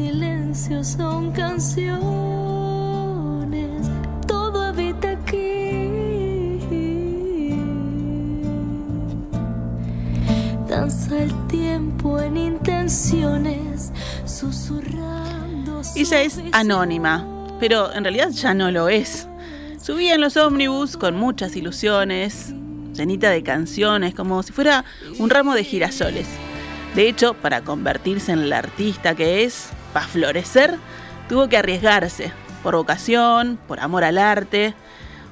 Los silencios son canciones, todo habita aquí. Danza el tiempo en intenciones, susurrando. Ella es anónima, pero en realidad ya no lo es. Subía en los ómnibus con muchas ilusiones, llenita de canciones, como si fuera un ramo de girasoles. De hecho, para convertirse en la artista que es, para florecer, tuvo que arriesgarse, por vocación, por amor al arte.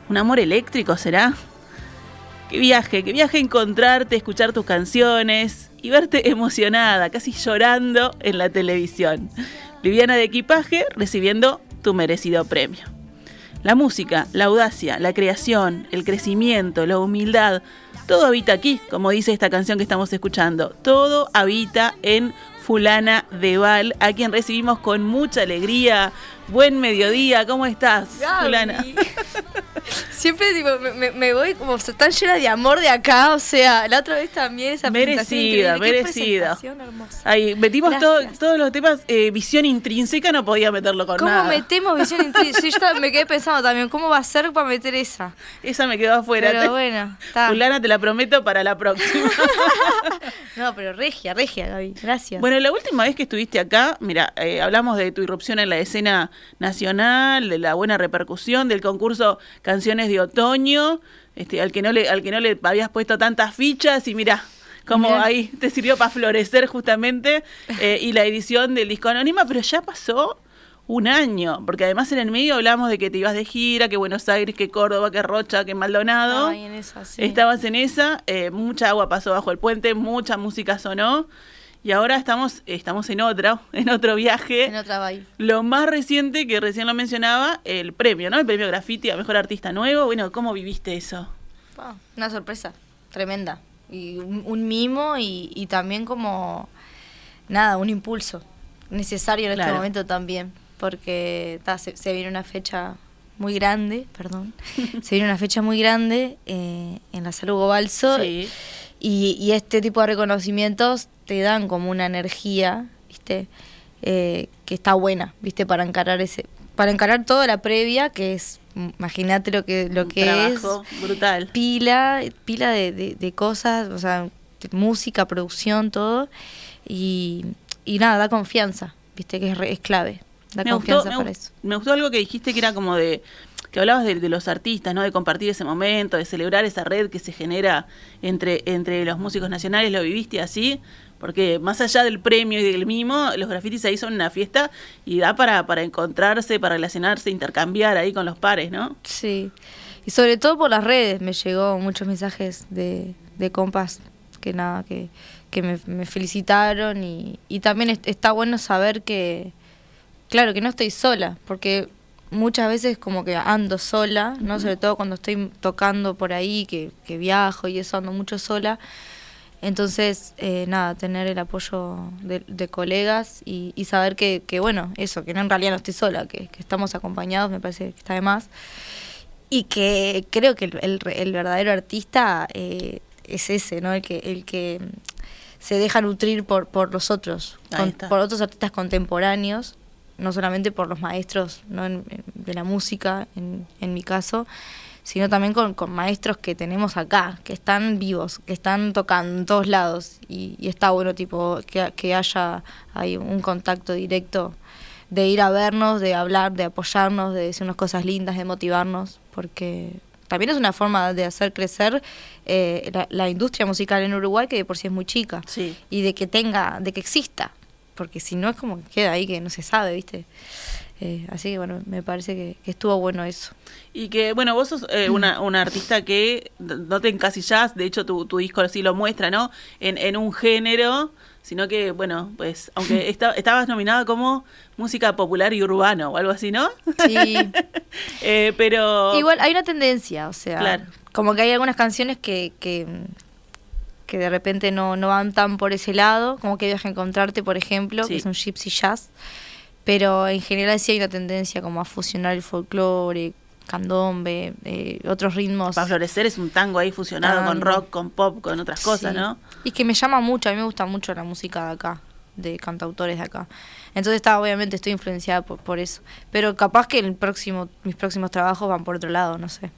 ¿Un amor eléctrico será? Qué viaje, qué viaje encontrarte, escuchar tus canciones y verte emocionada, casi llorando en la televisión. Liviana de equipaje recibiendo tu merecido premio. La música, la audacia, la creación, el crecimiento, la humildad, todo habita aquí, como dice esta canción que estamos escuchando. Todo habita en Fulana de Val, a quien recibimos con mucha alegría. Buen mediodía, ¿cómo estás, Gaby. Fulana? Siempre tipo, me, voy como tan llena de amor de acá, o sea, la otra vez también esa Merecida, merecida. hermosa. Ahí, metimos todo- todos los temas, eh, visión intrínseca, no podía meterlo con ¿Cómo nada. metemos visión intrínseca? Sí, yo me quedé pensando también, ¿cómo va a ser para meter esa? Esa me quedó afuera. Pero bueno, está. Fulana, te la prometo para la próxima. No, pero regia, regia, Gaby. Gracias. Bueno, la última vez que estuviste acá, mira, eh, hablamos de tu irrupción en la escena nacional, de la buena repercusión del concurso Canciones de Otoño, este, al que no le, al que no le habías puesto tantas fichas y mira, como ahí te sirvió para florecer justamente, eh, y la edición del disco anónima, pero ya pasó un año, porque además en el medio hablamos de que te ibas de gira, que Buenos Aires, que Córdoba, que Rocha, que Maldonado. Ay, en esa, sí. Estabas en esa, eh, mucha agua pasó bajo el puente, mucha música sonó y ahora estamos, estamos en otro, en otro viaje. En otra vibe. Lo más reciente que recién lo mencionaba, el premio, ¿no? El premio Graffiti a Mejor Artista Nuevo. Bueno, ¿cómo viviste eso? Wow, una sorpresa tremenda. Y un, un mimo y, y también como, nada, un impulso necesario en Claro. este momento también. Porque ta, se, se viene una fecha muy grande, perdón, se viene una fecha muy grande eh, en la Salud Balso Sí. Y, y este tipo de reconocimientos te dan como una energía, ¿viste? Eh, que está buena, ¿viste? Para encarar ese para encarar toda la previa, que es, imagínate lo que, lo que trabajo es brutal. pila, pila de, de- de cosas, o sea, música, producción, todo. Y, y nada, da confianza, viste que es, re- es clave. Da Me confianza gustó, para eso. me gustó algo que dijiste que era como de que hablabas de, los artistas, ¿no? De compartir ese momento, de celebrar esa red que se genera entre, entre los músicos nacionales, lo viviste así, porque más allá del premio y del mimo, los grafitis ahí son una fiesta y da para, para encontrarse, para relacionarse, intercambiar ahí con los pares, ¿no? Sí. Y sobre todo por las redes me llegó muchos mensajes de, de compas que nada, que, que me, me felicitaron y, y también es- está bueno saber que, claro, que no estoy sola, porque muchas veces como que ando sola, ¿no? Sobre todo cuando estoy tocando por ahí, que, que viajo y eso ando mucho sola. Entonces, eh, nada, tener el apoyo de, de colegas y, y saber que, que, bueno, eso, que no, en realidad no estoy sola, que, que estamos acompañados, me parece que está de más. Y que creo que el, el, el verdadero artista eh, es ese, ¿no? El que, el que se deja nutrir por, por los otros, con- por otros artistas contemporáneos, no solamente por los maestros ¿no? En- en- de la música, en, en mi caso, sino también con, con maestros que tenemos acá, que están vivos, que están tocando en todos lados. Y, y está bueno tipo que, que haya ahí un contacto directo de ir a vernos, de hablar, de apoyarnos, de decirnos cosas lindas, de motivarnos, porque también es una forma de hacer crecer eh, la, la industria musical en Uruguay, que de por sí es muy chica, Sí. y de que tenga, de que exista, porque si no es como que queda ahí que no se sabe, ¿viste? Eh, así que bueno, me parece que, que estuvo bueno eso. Y que, bueno, vos sos eh, una, una artista que no te encasillás, de hecho tu, tu disco así lo muestra, ¿no? En, en un género, sino que, bueno, pues, aunque esta- estabas nominada como música popular y urbano o algo así, ¿no? Sí. Eh, pero... Igual hay una tendencia, o sea, Claro. como que hay algunas canciones que, que, que de repente no, no van tan por ese lado, como que Viaje a Encontrarte, por ejemplo, Sí. que es un gypsy jazz, pero en general sí hay una tendencia como a fusionar el folclore, candombe, eh, otros ritmos. Para florecer es un tango ahí fusionado con rock, con pop, con otras cosas, Sí. ¿no? Y que me llama mucho, a mí me gusta mucho la música de acá, de cantautores de acá. Entonces está, obviamente estoy influenciada por, por eso. Pero capaz que el próximo, mis próximos trabajos van por otro lado, no sé.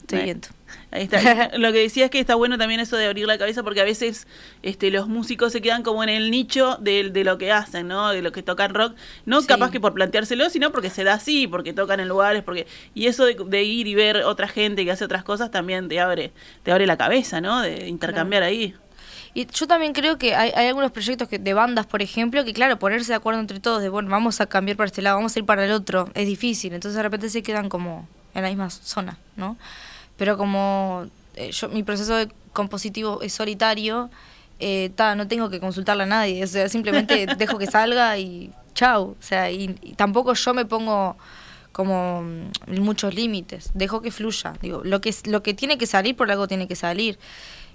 Estoy viendo. Ahí está. Lo que decía es que está bueno también eso de abrir la cabeza porque a veces este, los músicos se quedan como en el nicho de, de lo que hacen, ¿no? De lo que tocan rock. No Sí. capaz que por planteárselo, sino porque se da así, porque tocan en lugares, porque y eso de, de ir y ver otra gente que hace otras cosas también te abre te abre la cabeza, ¿no? De intercambiar ahí. Y yo también creo que hay, hay algunos proyectos que, de bandas, por ejemplo, que claro, ponerse de acuerdo entre todos, de bueno, vamos a cambiar para este lado, vamos a ir para el otro, es difícil. Entonces de repente se quedan como en la misma zona, ¿no? Pero como eh, yo mi proceso de compositivo es solitario, eh, ta, no tengo que consultarle a nadie, o sea, simplemente dejo que salga y chau. O sea, y, y tampoco yo me pongo como mm, muchos límites, dejo que fluya. Digo, lo que, lo que tiene que salir por algo tiene que salir.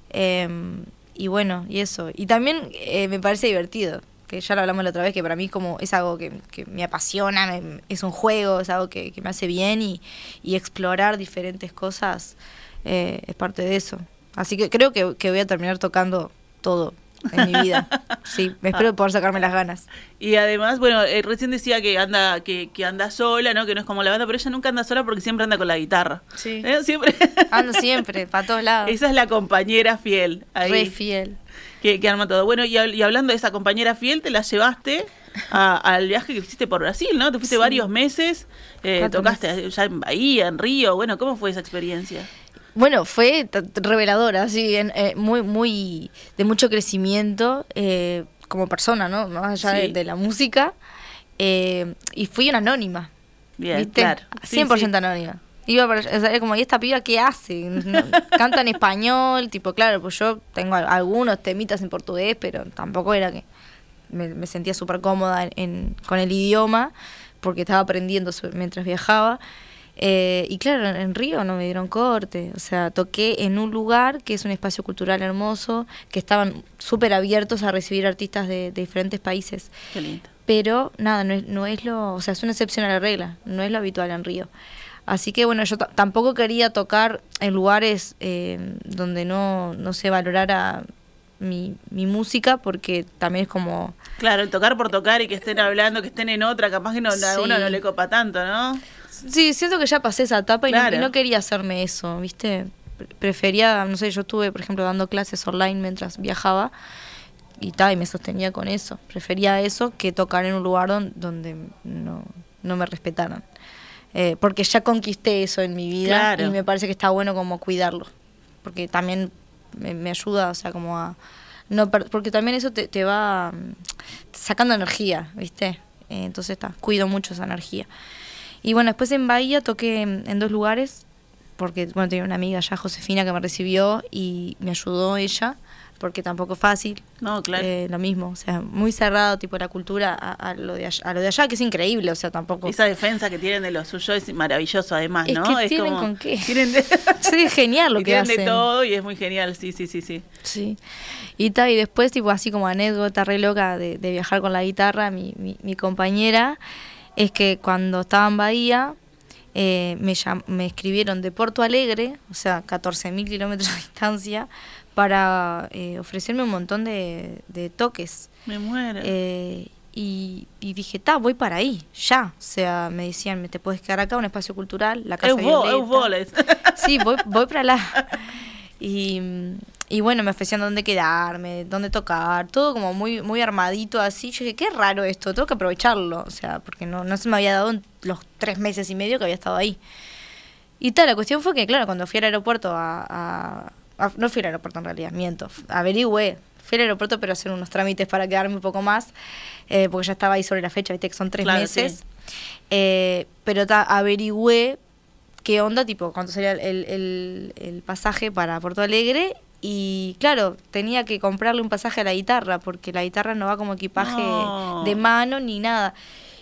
Em, y bueno, y eso. Y también eh, me parece divertido, que ya lo hablamos la otra vez, que para mí como es algo que, que me apasiona, me- es un juego, es algo que, que me hace bien y, y explorar diferentes cosas eh, es parte de eso. Así que creo que, que voy a terminar tocando todo en mi vida. Sí, me espero poder sacarme las ganas. Y además, bueno, eh, recién decía que anda que, que anda sola, ¿no? Que no es como la banda, pero ella nunca anda sola porque siempre anda con la guitarra. Sí. ¿Eh? Siempre. Ando siempre, para todos lados. Esa es la compañera fiel. Ahí. Re fiel. Que, que arma todo. Bueno, y, hab- y hablando de esa compañera fiel, te la llevaste a- al viaje que hiciste por Brasil, ¿no? Te fuiste Sí. varios meses, eh, tocaste meses. ya en Bahía, en Río. Bueno, ¿cómo fue esa experiencia? Bueno, fue reveladora, sí, en- eh, muy, muy, de mucho crecimiento eh, como persona, ¿no? Más allá de, Sí. de la música. eh, y fui una anónima. Bien, ¿viste? claro. Sí, 100% sí. anónima. Iba para, o sea, como, ¿y esta piba qué hace? No, canta en español, tipo, claro, pues yo tengo al- algunos temitas en portugués, pero tampoco era que me, me sentía súper cómoda en, en- con el idioma, porque estaba aprendiendo mientras viajaba. Eh, y claro, en, en Río no me dieron corte, o sea, toqué en un lugar que es un espacio cultural hermoso, que estaban súper abiertos a recibir artistas de- de diferentes países Qué lindo. pero nada, no es, no es lo, o sea, es una excepción a la regla, no es lo habitual en Río. Así que bueno, yo ta- tampoco quería tocar en lugares eh, donde no, no se valorara mi, mi música, porque también es como, Claro, el tocar por tocar y que estén hablando, que estén en otra, capaz que no, a Sí. uno no le copa tanto, ¿no? sí, siento que ya pasé esa etapa y, no- Claro. y no, quería hacerme eso, ¿viste? Pre- Prefería, no sé, yo estuve, por ejemplo, dando clases online mientras viajaba y tal, y me sostenía con eso. Prefería eso que tocar en un lugar don- donde no, no me respetaran. Eh, porque ya conquisté eso en mi vida Claro. y me parece que está bueno como cuidarlo. Porque también me, me ayuda, o sea, como a... No porque también eso te, te va mm, sacando energía, ¿viste? Eh, entonces está, cuido mucho esa energía. Y bueno, después en Bahía toqué en, en dos lugares, porque bueno, tenía una amiga ya, Josefina, que me recibió y me ayudó ella, porque tampoco es fácil. No, claro. Eh, lo mismo, o sea, muy cerrado, tipo la cultura a, a lo de allá, a lo de allá, que es increíble, o sea, tampoco. Esa defensa que tienen de lo suyo es maravilloso además, Es ¿no? que tienen con qué. Tienen de, Sí, es genial lo y que tienen hacen. de todo y es muy genial, sí, sí, sí, sí. Sí. Y, ta, y después, tipo, así como anécdota re loca de, de viajar con la guitarra, mi, mi, mi compañera, es que cuando estaba en Bahía, eh, me, llam- me escribieron de Porto Alegre, o sea, 14.000 kilómetros de distancia, para eh, ofrecerme un montón de, de toques. Me muero. Eh, y, y dije, ta, voy para ahí, ya. O sea, me decían, te puedes quedar acá, un espacio cultural, la casa Eu vou, eu vou. Sí, voy, voy para allá. Y, y bueno, me ofrecían dónde quedarme, dónde tocar, todo como muy, muy armadito así. Yo dije, qué raro esto, tengo que aprovecharlo. O sea, porque no, no se me había dado en los tres meses y medio que había estado ahí. Y tal, la cuestión fue que, claro, cuando fui al aeropuerto a- no fui al aeropuerto en realidad, miento. Averigüé. Fui al aeropuerto pero a hacer unos trámites para quedarme un poco más, eh, porque ya estaba ahí sobre la fecha, viste que son tres Claro, meses. sí. Eh, pero ta, averigüé qué onda, tipo, cuánto sería el, el- el pasaje para Porto Alegre. Y claro, tenía que comprarle un pasaje a la guitarra, porque la guitarra no va como equipaje No. de mano ni nada.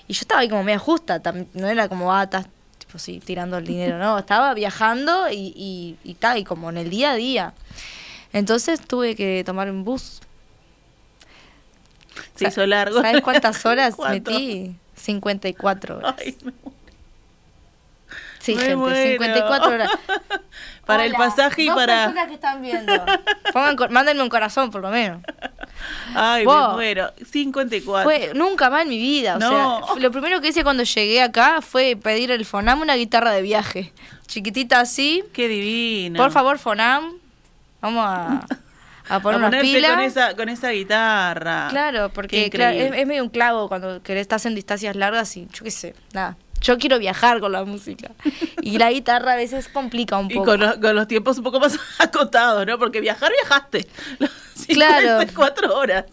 Y yo estaba ahí como media justa, no era como batas, tipo sí, tirando el dinero, no, estaba viajando y, y, y tal, y como en el día a día. Entonces tuve que tomar un bus. Se hizo largo. ¿Sabes cuántas horas ¿Cuánto? metí? 54 horas. Ay, me- Sí, me gente, muero. 54 horas. Para el pasaje y dos para. personas que están viendo. Pongan mándenme un corazón, por lo menos. Ay, Vos. me muero. 54. Fue nunca más en mi vida. O No. sea, lo primero que hice cuando llegué acá fue pedir el Fonam una guitarra de viaje. Chiquitita así. Qué divino. Por favor, Fonam. Vamos a, a poner a unas ponerse pilas. con esa, con esa guitarra. Claro, porque claro, es, increíble. es medio un clavo cuando querés, estás en distancias largas y yo qué sé, nada. Yo quiero viajar con la música. Y la guitarra a veces complica un Y poco. con los, con los tiempos un poco más acotados, ¿no? Porque viajar, viajaste. Claro. Cuatro horas.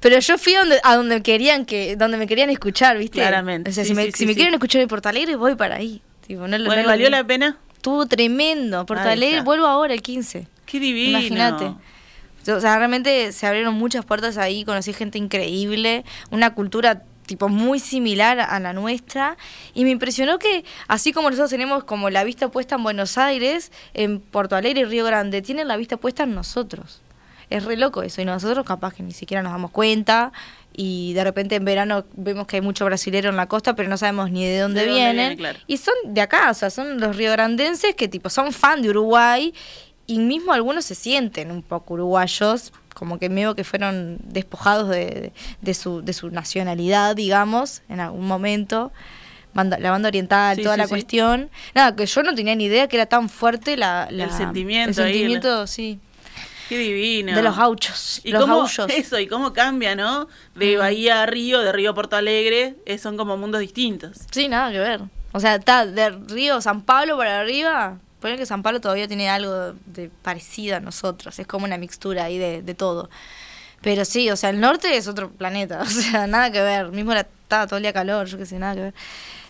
Pero yo fui a donde, a donde querían que, donde me querían escuchar, ¿viste? Claramente, O sea, sí, si me, sí, si sí, me sí. quieren escuchar en Porto Alegre, voy para ahí. Tipo, no, Bueno, no ¿valió la pena? Estuvo tremendo. Porto Ahí Alegre, está. vuelvo ahora el 15. Qué divino. Imagínate. O sea, realmente se abrieron muchas puertas ahí, conocí gente increíble, una cultura tipo muy similar a la nuestra y me impresionó que así como nosotros tenemos como la vista puesta en Buenos Aires, en Porto Alegre y Río Grande tienen la vista puesta en nosotros. Es re loco eso y nosotros capaz que ni siquiera nos damos cuenta y de repente en verano vemos que hay mucho brasilero en la costa pero no sabemos ni de dónde, De dónde vienen viene, claro. y son de acá, o sea, son los riograndenses que tipo son fan de Uruguay y mismo algunos se sienten un poco uruguayos, como que medio que fueron despojados de, de su, de su nacionalidad, digamos, en algún momento. Banda- la banda oriental, Sí, toda sí, la sí. cuestión. Nada, que yo no tenía ni idea que era tan fuerte la, la- El sentimiento el ahí, sentimiento, sí, Qué divino. de los gauchos. Y los cómo, eso, y cómo cambia, ¿no? De Bahía a Río, de Río a Porto Alegre, eh, son como mundos distintos. Sí, nada que ver. O sea, está de Río, San Pablo para arriba. Poner que San Pablo todavía tiene algo de parecido a nosotros. Es como una mixtura ahí de, de todo. Pero sí, o sea, el norte es otro planeta. O sea, nada que ver. Mismo era, estaba todo el día calor, yo qué sé, nada que ver.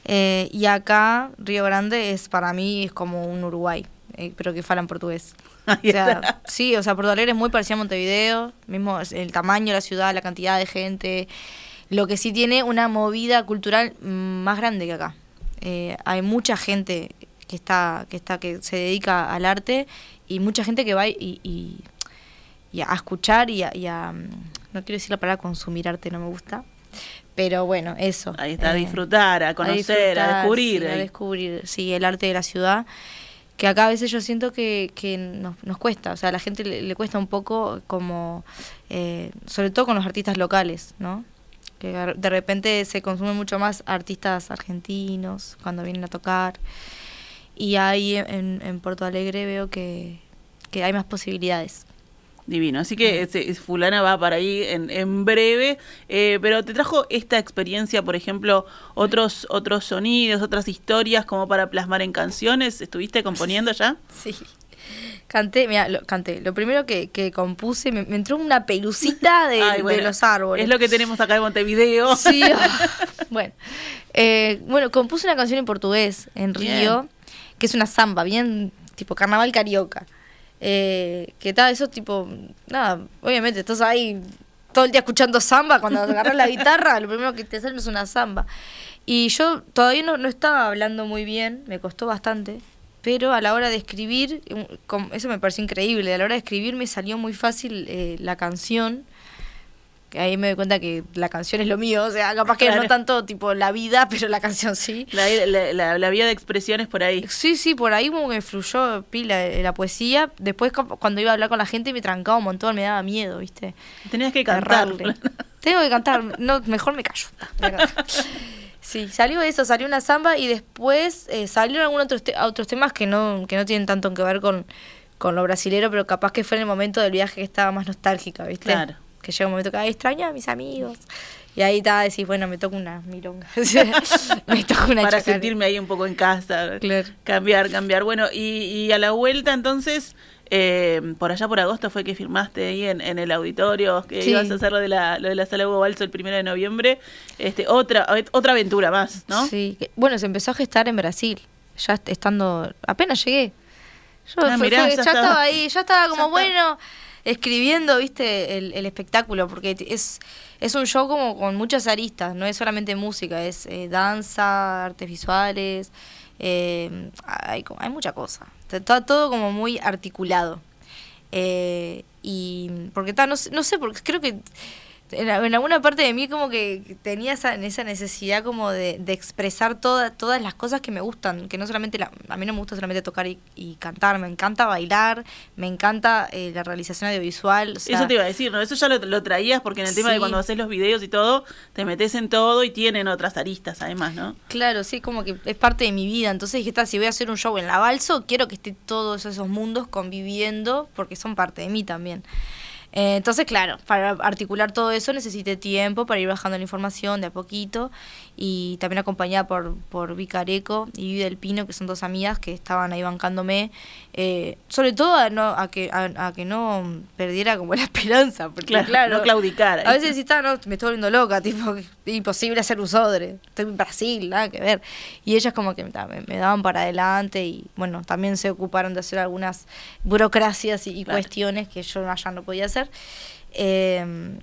Eh, y acá, Río Grande es para mí es como un Uruguay, eh, pero que falan portugués. O sea, sí, o sea, Porto Alegre es muy parecido a Montevideo, mismo el tamaño de la ciudad, la cantidad de gente. Lo que sí tiene una movida cultural mm, más grande que acá. Eh, hay mucha gente que está, que está, que se dedica al arte y mucha gente que va y, y, y a escuchar y a, y a, mm, no quiero decir la palabra consumir arte, no me gusta. Pero bueno, eso. Ahí está, a eh, disfrutar, a conocer, a, disfrutar, descubrir. sí, a descubrir, sí, el arte de la ciudad. Que acá a veces yo siento que, que nos, nos cuesta, o sea, a la gente le, le cuesta un poco como, eh, sobre todo con los artistas locales, ¿no? Que de repente se consumen mucho más artistas argentinos cuando vienen a tocar. Y ahí en, en Porto Alegre veo que, que hay más posibilidades. Divino. Así que ese- fulana va para ahí en, en breve. Eh, pero te trajo esta experiencia, por ejemplo, otros, otros sonidos, otras historias como para plasmar en canciones. ¿Estuviste componiendo ya? Sí. Canté, mira, lo, canté. Lo primero que, que compuse, me, me entró una pelucita de, Ay, de los árboles. Es lo que tenemos acá en Montevideo. Sí, bueno. Eh, bueno, compuse una canción en portugués en Bien. Que es una samba, bien tipo carnaval carioca. Eh, que tal, eso tipo, nada, obviamente estás ahí todo el día escuchando samba, cuando agarras la guitarra, lo primero que te sale es una samba. Y yo todavía no, no estaba hablando muy bien, me costó bastante, pero a la hora de escribir, eso me pareció increíble, a la hora de escribir me salió muy fácil eh, la canción, que ahí me doy cuenta que la canción es lo mío, o sea, capaz que Claro. no tanto tipo la vida, pero la canción sí. La, la, la- la vía de expresiones por ahí. Sí, sí, por ahí como que fluyó pila eh, la poesía. Después cu- cuando iba a hablar con la gente me trancaba un montón, me daba miedo, ¿viste? Tenías que cantar. Errarle. Tengo que cantar, no, mejor me callo. Sí, salió eso, salió una samba y después eh, salieron algunos otros, te- otros temas que no, que no tienen tanto que ver con, con lo brasilero, pero capaz que fue en el momento del viaje que estaba más nostálgica, ¿viste? Claro, que llega un momento que ay, extraño a mis amigos. Y ahí está, decís, bueno, me toca una milonga. me toca una Para sentirme ahí un poco en casa. Claro. Cambiar, cambiar. Bueno, y, y a la vuelta entonces, eh, por allá por agosto fue que firmaste ahí en, en el auditorio, que Sí. ibas a hacer lo de la, lo de la sala Hugo Balso el primero de noviembre. Este, otra, otra aventura más, ¿no? Sí, bueno, se empezó a gestar en Brasil, ya est- estando, apenas llegué. Yo Ah, fue- mirá, fue- ya ya, estaba. estaba ahí, ya estaba como Ya está. Escribiendo, viste, el, el espectáculo, porque es, es un show como con muchas aristas, no es solamente música, es eh, danza, artes visuales, eh, hay, hay mucha cosa, está todo como muy articulado. Eh, y porque ta, no, no sé, porque creo que en, alguna parte de mí como que tenía esa, esa necesidad como de, de expresar toda, todas las cosas que me gustan, que no solamente, la- a mí no me gusta solamente tocar y, y cantar, me encanta bailar, me encanta eh, la realización audiovisual. o sea, Eso te iba a decir, ¿no? Eso ya lo, lo traías porque en el tema de cuando haces los videos y todo, te metes en todo y tienen otras aristas además, ¿no? Claro, sí, como que es parte de mi vida. Entonces dije, "Ta, si voy a hacer un show en la balso, quiero que esté todos esos mundos conviviendo porque son parte de mí también. Eh, entonces, claro, para articular todo eso necesité tiempo para ir bajando la información de a poquito y también acompañada por, por Vicareco y Vivi del Pino, que son dos amigas que estaban ahí bancándome, eh, sobre todo a, no, a, que, a, a que no perdiera como la esperanza, porque Claro, claro, no claudicar. a veces decís, "Ta, no, me estoy volviendo loca, tipo, imposible hacer un sodre, estoy en Brasil, nada que ver. Y ellas como que me, me daban para adelante y bueno, también se ocuparon de hacer algunas burocracias y, y Claro. cuestiones que yo allá no podía hacer. Eh,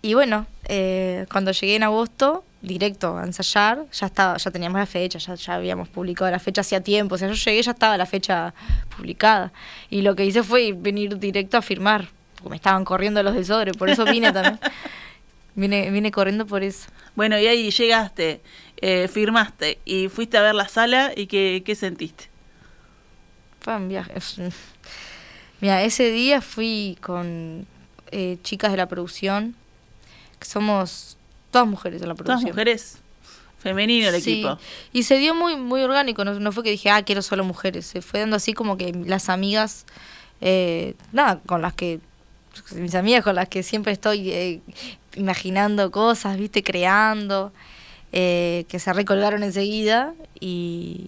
y bueno, eh, cuando llegué en agosto, directo a ensayar, ya estaba, ya teníamos la fecha, ya, ya habíamos publicado la fecha hacía tiempo, o sea, yo llegué ya estaba la fecha publicada. Y lo que hice fue venir directo a firmar, porque me estaban corriendo los de sobre, por eso vine también. Vine, vine corriendo por eso. Bueno, y ahí llegaste, eh, firmaste y fuiste a ver la sala y ¿qué, qué sentiste? Fue un viaje. Mira, ese día fui con eh, chicas de la producción, que somos todas mujeres de la Todas producción. mujeres, femenino el Sí, equipo. Y se dio muy, muy orgánico, no, no fue que dije, ah, quiero solo mujeres. Se fue dando así como que las amigas, eh, nada, con las que, mis amigas con las que siempre estoy eh, imaginando cosas, viste, creando, eh, que se recolgaron enseguida y,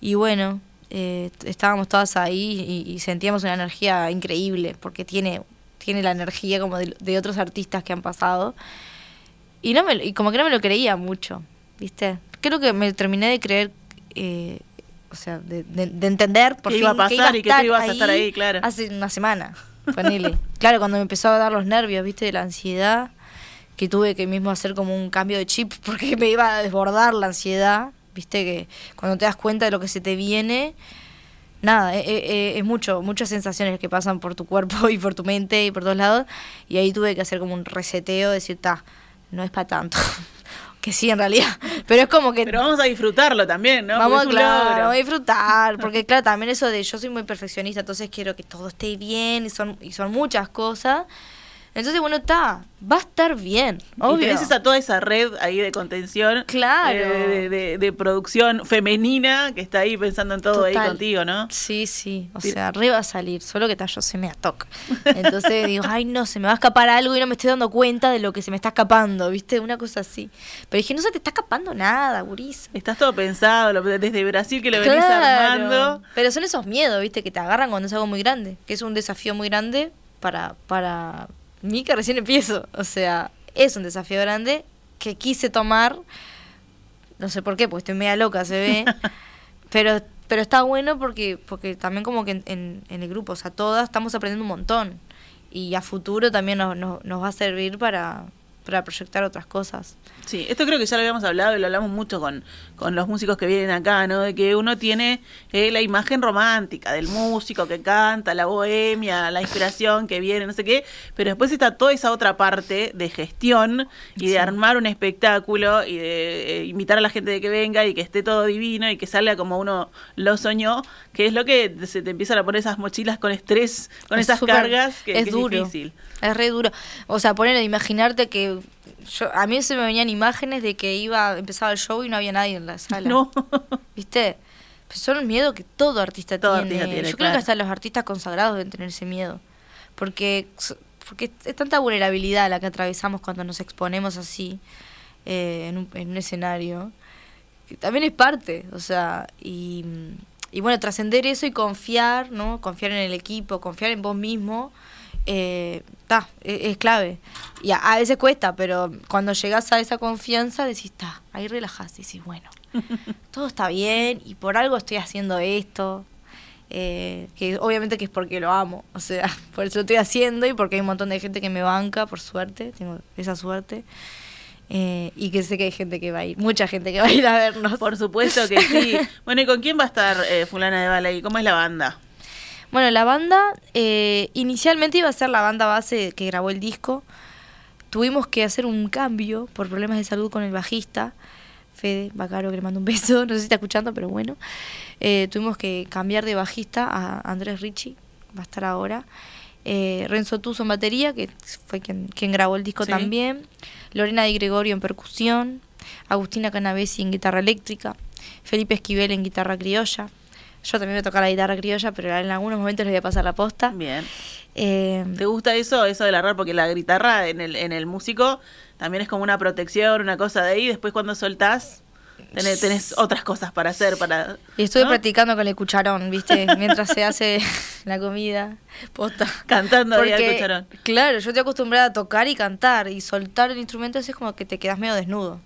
y bueno, eh, estábamos todas ahí y, y sentíamos una energía increíble, porque tiene, tiene la energía como de, de otros artistas que han pasado. Y, no me, lo- y como que no me lo creía mucho, ¿viste? Creo que me terminé de creer, eh, o sea, de, de- de entender por Que fin iba a pasar y que tú ibas a estar ahí, claro. Hace una semana, ponele. claro, cuando me empezó a dar los nervios, ¿viste? De la ansiedad, que tuve que mismo hacer como un cambio de chip porque me iba a desbordar la ansiedad, ¿viste? Que cuando te das cuenta de lo que se te viene, nada, eh, eh, eh, es mucho, muchas sensaciones que pasan por tu cuerpo y por tu mente y por todos lados. Y ahí tuve que hacer como un reseteo, decir, ta, no es para tanto. que sí, en realidad. Pero es como que Pero vamos a disfrutarlo también, ¿no? Vamos, claro, logro. a disfrutar, porque claro, también eso de yo soy muy perfeccionista, entonces quiero que todo esté bien y son, y son muchas cosas. Entonces, bueno, está, va a estar bien, Y obvio. tenés esa, toda esa red ahí de contención. Claro. eh, De, de- de producción femenina que está ahí pensando en todo ahí contigo, ¿no? Sí, sí, o Sí. sea, re va a salir, solo que ta, yo se me atoca. Entonces digo, ay no, se me va a escapar algo y no me estoy dando cuenta de lo que se me está escapando, ¿viste? Una cosa así. Pero dije, no se te está escapando nada, gurisa. Estás todo pensado, desde Brasil que lo venís armando. Pero son esos miedos, ¿viste? Que te agarran cuando es algo muy grande. Que es un desafío muy grande para, para mí que recién empiezo. O sea, es un desafío grande que quise tomar. No sé por qué, porque estoy media loca, se ve. pero pero está bueno porque porque también como que en, en- en el grupo, o sea, todas estamos aprendiendo un montón. Y a futuro también nos, nos, nos va a servir para, para proyectar otras cosas. Sí, esto creo que ya lo habíamos hablado y lo hablamos mucho con, con los músicos que vienen acá, ¿no? De que uno tiene eh, la imagen romántica del músico que canta, la bohemia, la inspiración que viene, no sé qué, pero después está toda esa otra parte de gestión y de Sí. armar un espectáculo y de eh, invitar a la gente de que venga y que esté todo divino y que salga como uno lo soñó, que es lo que se te empiezan a poner esas mochilas con estrés, con Es esas cargas, que, es que duro. es difícil. Es re duro. O sea, poner imaginarte que yo, a mí se me venían imágenes de que iba empezaba el show y no había nadie en la sala. No. ¿Viste? Son el miedo que todo artista Todo tiene. artista tiene, Yo creo que hasta los artistas consagrados deben tener ese miedo. Porque, porque es tanta vulnerabilidad la que atravesamos cuando nos exponemos así eh, en, un, en un escenario, que también es parte, o sea, y, y bueno, trascender eso y confiar, ¿no? Confiar en el equipo, confiar en vos mismo, eh, ta, es, es clave. Y a, a veces cuesta, pero cuando llegas a esa confianza decís, ta, ahí relajás, decís, bueno, todo está bien y por algo estoy haciendo esto. eh, que obviamente que es porque lo amo, o sea, por eso lo estoy haciendo y porque hay un montón de gente que me banca, por suerte, tengo esa suerte. eh, y que sé que hay gente que va a ir, mucha gente que va a ir a vernos. Por supuesto que sí. Bueno, ¿y con quién va a estar eh, Fulana de Bala y cómo es la banda? Bueno, la banda eh, inicialmente iba a ser la banda base que grabó el disco. Tuvimos que hacer un cambio por problemas de salud con el bajista, Fede Bacaro, que le mando un beso, no sé si está escuchando, pero bueno. Eh, tuvimos que cambiar de bajista a Andrés Ricci, va a estar ahora. Eh, Renzo Tuso en batería, que fue quien, quien grabó el disco Sí. también. Lorena Di Gregorio en percusión. Agustina Canavesi en guitarra eléctrica. Felipe Esquivel en guitarra criolla. Yo también voy a tocar la guitarra criolla, pero en algunos momentos les voy a pasar la posta. Bien. Eh, ¿Te gusta eso, eso de la rap? Porque la guitarra en el, en el músico también es como una protección, una cosa de ahí. Después cuando soltás, tenés, tenés otras cosas para hacer, para... y estuve ¿no? practicando con el cucharón, ¿viste? Mientras se hace la comida. Posta. Cantando ahí al cucharón. Claro, yo estoy acostumbrada a tocar y cantar y soltar el instrumento es como que te quedas medio desnudo.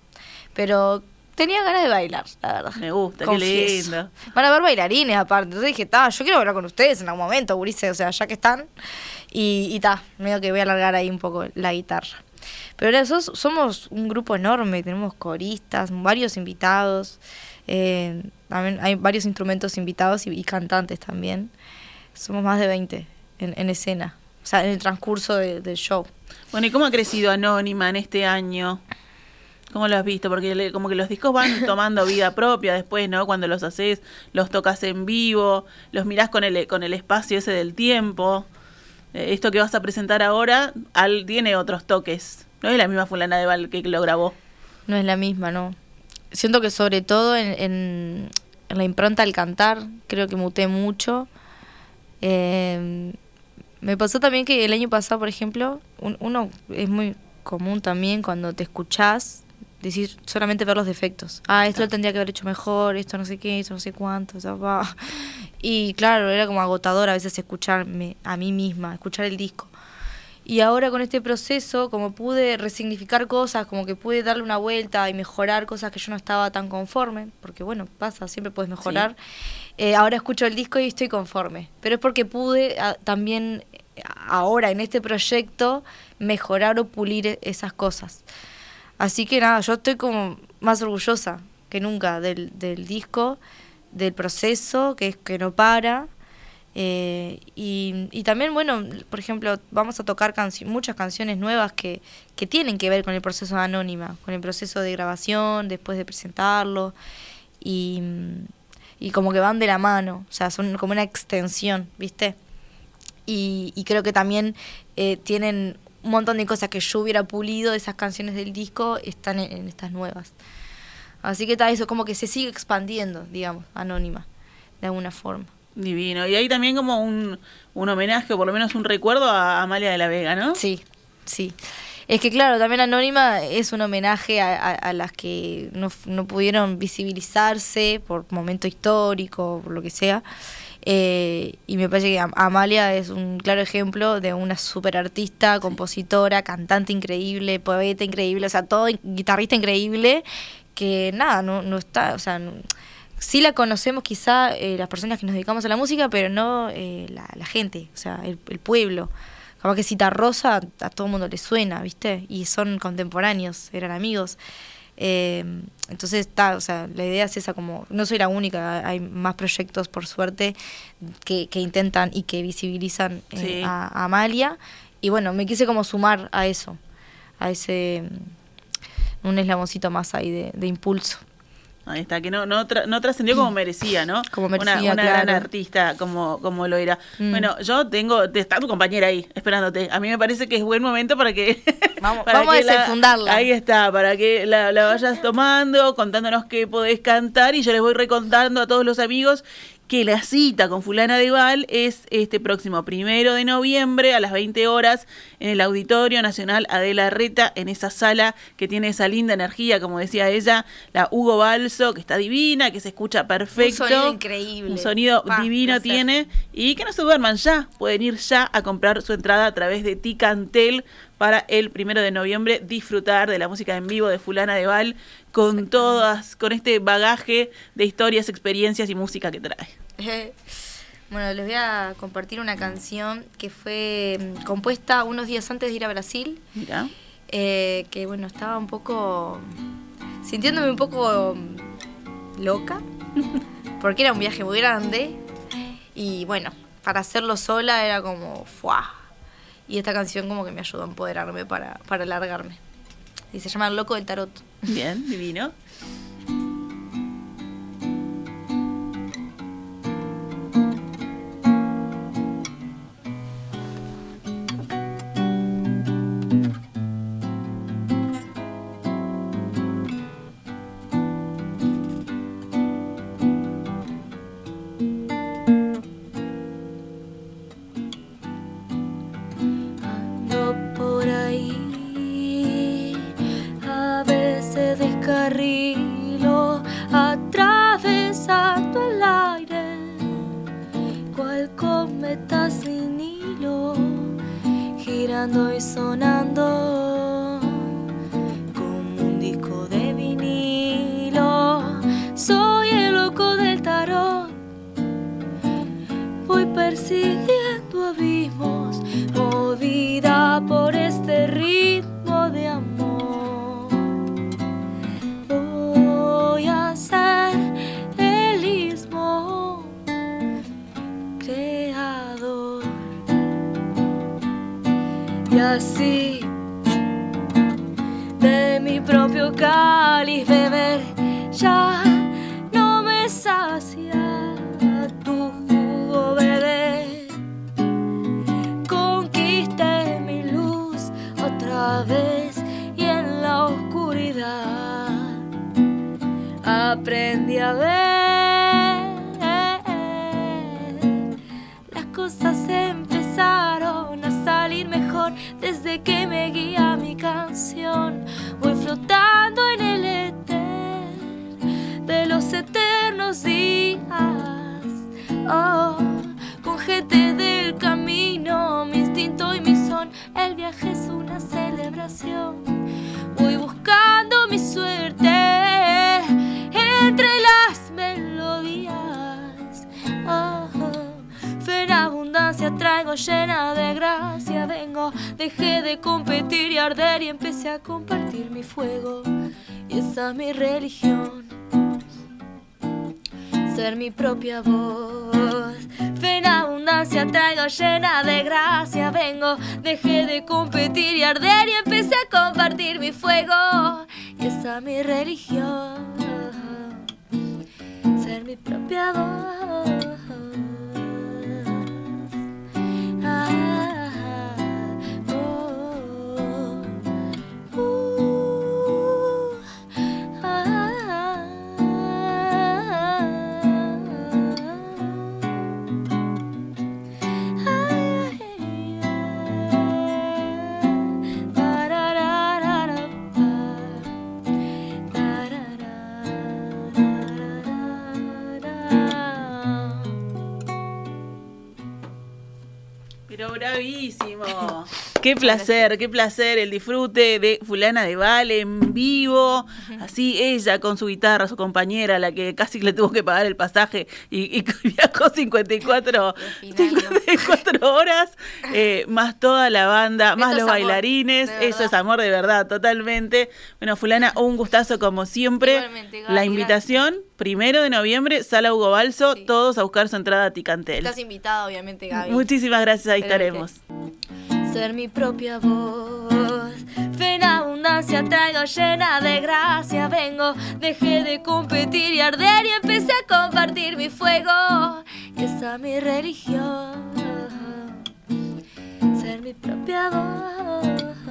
Pero tenía ganas de bailar, la verdad. Me gusta, qué lindo. Van a ver bailarines aparte. Entonces dije, ta, yo quiero bailar con ustedes en algún momento, gurises, o sea, ya que están. Y, y ta, medio que voy a alargar ahí un poco la guitarra. Pero ahora sos- somos un grupo enorme, tenemos coristas, varios invitados. eh, también hay varios instrumentos invitados y, y cantantes también. Somos más de 20 en, en escena, o sea, en el transcurso de- del show. Bueno, ¿y cómo ha crecido Anónima en este año? ¿Cómo lo has visto? Porque le- como que los discos van tomando vida propia después, ¿no? Cuando los haces, los tocas en vivo, los mirás con el, con el espacio ese del tiempo. Eh, esto que vas a presentar ahora al, tiene otros toques. No es la misma fulana de Val que lo grabó. No es la misma, ¿no? Siento que sobre todo en, en- en la impronta al cantar, creo que muté mucho. Eh, me pasó también que el año pasado, por ejemplo, un- uno es muy común también cuando te escuchás, decir solamente ver los defectos. Ah, esto lo tendría que haber hecho mejor, esto no sé qué, esto no sé cuánto, o sea, va. Y claro, era como agotador a veces escucharme a mí misma, escuchar el disco. Y ahora con este proceso, como pude resignificar cosas, como que pude darle una vuelta y mejorar cosas que yo no estaba tan conforme, porque bueno, pasa, siempre puedes mejorar. Eh, ahora escucho el disco y estoy conforme. Pero es porque pude ah, también eh, ahora en este proyecto mejorar o pulir esas cosas. Así que nada, yo estoy como más orgullosa que nunca del, del disco, del proceso, que es que no para. Eh, y, y también, bueno, por ejemplo, vamos a tocar muchas canciones nuevas que, que tienen que ver con el proceso de Anónima, con el proceso de grabación, después de presentarlo, y, y como que van de la mano, o sea, son como una extensión, ¿viste? Y, y creo que también eh, tienen un montón de cosas que yo hubiera pulido de esas canciones del disco, están en, en estas nuevas. Así que está eso, como que se sigue expandiendo, digamos, Anónima, de alguna forma. Divino. Y hay también como un, un homenaje, o por lo menos un recuerdo a Amalia de la Vega, ¿no? Sí, sí. Es que claro, también Anónima es un homenaje a, a- a las que no, no pudieron visibilizarse por momento histórico, por lo que sea. Eh, y me parece que Am- Amalia es un claro ejemplo de una super artista, compositora, cantante increíble, poeta increíble, o sea, todo guitarrista increíble, que nada, no, no está, o sea, no- sí la conocemos quizá eh, las personas que nos dedicamos a la música, pero no eh, la, la gente, o sea, el, el pueblo. Capaz que Cita Rosa a todo el mundo le suena, ¿viste? Y son contemporáneos, eran amigos. Eh, entonces está, o sea, la idea es esa como, no soy la única, hay más proyectos por suerte que, que intentan y que visibilizan eh, Sí. a, a Amalia. Y bueno, me quise como sumar a eso, a ese, mm, un eslaboncito más ahí de, de impulso. Ahí está, que no, no, tra- no trascendió como merecía, ¿no? Como Una- merecía, una, gran claro. artista como, como lo era. Mm. Bueno, yo tengo, te- está tu compañera ahí, esperándote. A mí me parece que es buen momento para que... Vamos- para vamos a la- desenfundarla. Ahí está, para que la, la vayas tomando, contándonos qué podés cantar y yo les voy recontando a todos los amigos que la cita con fulana de Val es este próximo primero de noviembre a las 20 horas en el Auditorio Nacional Adela Reta, en esa sala que tiene esa linda energía, como decía ella, la Hugo Balso, que está divina, que se escucha perfecto. Un sonido increíble. Un sonido Pa, divino placer. tiene. Y que no se duerman ya, pueden ir ya a comprar su entrada a través de Ticantel para el primero de noviembre disfrutar de la música en vivo de Fulana de Val con todas, con este bagaje de historias, experiencias y música que trae. Bueno, les voy a compartir una canción que fue mm, compuesta unos días antes de ir a Brasil, Mira. eh, que bueno, estaba un poco, sintiéndome un poco mm, loca, porque era un viaje muy grande y bueno, para hacerlo sola era como, ¡fuah! Y esta canción como que me ayudó a empoderarme para, para largarme. Y se llama El Loco del Tarot. Bien, divino. Sacia tu jugo, bebé. Conquisté mi luz otra vez y en la oscuridad aprendí a ver. Voy buscando mi suerte entre las melodías. Oh, en abundancia traigo llena de gracia. Vengo, dejé de competir y arder y empecé a compartir mi fuego. Y esa es mi religión ser mi propia voz. Abundancia traigo llena de gracia. Vengo, dejé de competir y arder y empecé a compartir mi fuego. Y esa es mi religión. Ser mi propia voz. Bravísimo. Qué placer, qué placer el disfrute de Fulana de Vale en vivo. Así ella con su guitarra, su compañera, la que casi le tuvo que pagar el pasaje y, y viajó 54, Al final, ¿no? 54 horas, eh, más toda la banda, más Esto los amor, bailarines. Eso es amor de verdad, totalmente. Bueno, Fulana, un gustazo como siempre. Gaby, la invitación, primero de noviembre, Sala Hugo Balso, Sí. todos a buscar su entrada a Ticantel. Estás invitada, obviamente, Gaby. Muchísimas gracias, ahí estaremos ser mi propia voz. Fe en abundancia traigo llena de gracia, vengo, dejé de competir y arder y empecé a compartir mi fuego, que es mi religión, ser mi propia voz.